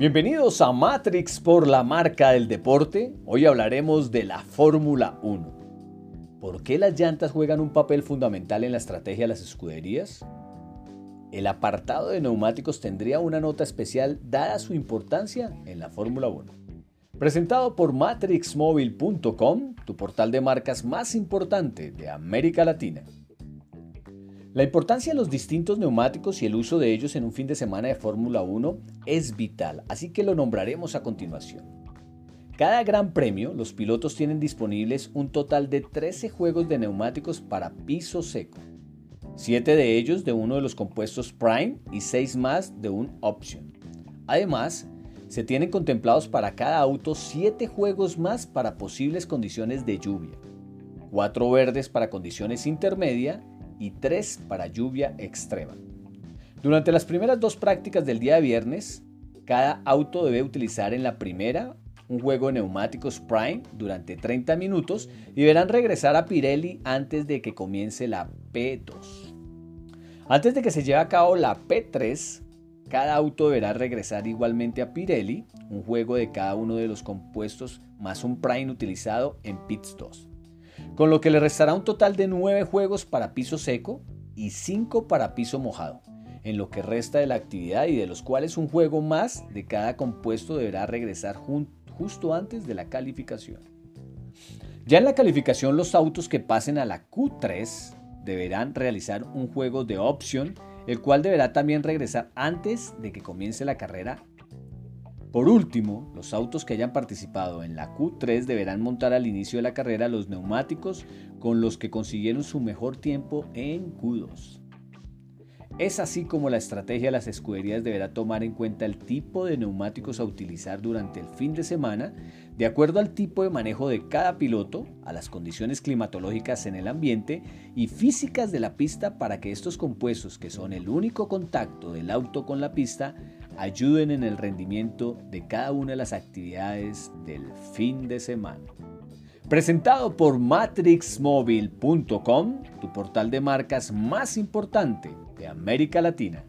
Bienvenidos a Matrix por la marca del deporte. Hoy hablaremos de la Fórmula 1. ¿Por qué las llantas juegan un papel fundamental en la estrategia de las escuderías? El apartado de neumáticos tendría una nota especial dada su importancia en la Fórmula 1. Presentado por matrixmobile.com, tu portal de marcas más importante de América Latina. La importancia de los distintos neumáticos y el uso de ellos en un fin de semana de Fórmula 1 es vital, así que lo nombraremos a continuación. Cada gran premio, los pilotos tienen disponibles un total de 13 juegos de neumáticos para piso seco, 7 de ellos de uno de los compuestos Prime y 6 más de un Option. Además, se tienen contemplados para cada auto 7 juegos más para posibles condiciones de lluvia, 4 verdes para condiciones intermedia y 3 para lluvia extrema. Durante las primeras dos prácticas del día viernes, cada auto debe utilizar en la primera un juego de neumáticos Prime durante 30 minutos y deberán regresar a Pirelli antes de que comience la P2. Antes de que se lleve a cabo la P3, cada auto deberá regresar igualmente a Pirelli, un juego de cada uno de los compuestos más un Prime utilizado en Pits 2 con lo que le restará un total de 9 juegos para piso seco y 5 para piso mojado, en lo que resta de la actividad y de los cuales un juego más de cada compuesto deberá regresar justo antes de la calificación. Ya en la calificación los autos que pasen a la Q3 deberán realizar un juego de opción, el cual deberá también regresar antes de que comience la carrera por último, los autos que hayan participado en la Q3 deberán montar al inicio de la carrera los neumáticos con los que consiguieron su mejor tiempo en Q2. Es así como la estrategia de las escuderías deberá tomar en cuenta el tipo de neumáticos a utilizar durante el fin de semana, de acuerdo al tipo de manejo de cada piloto, a las condiciones climatológicas en el ambiente y físicas de la pista para que estos compuestos, que son el único contacto del auto con la pista, ayuden en el rendimiento de cada una de las actividades del fin de semana. Presentado por matrixmobile.com, tu portal de marcas más importante de América Latina.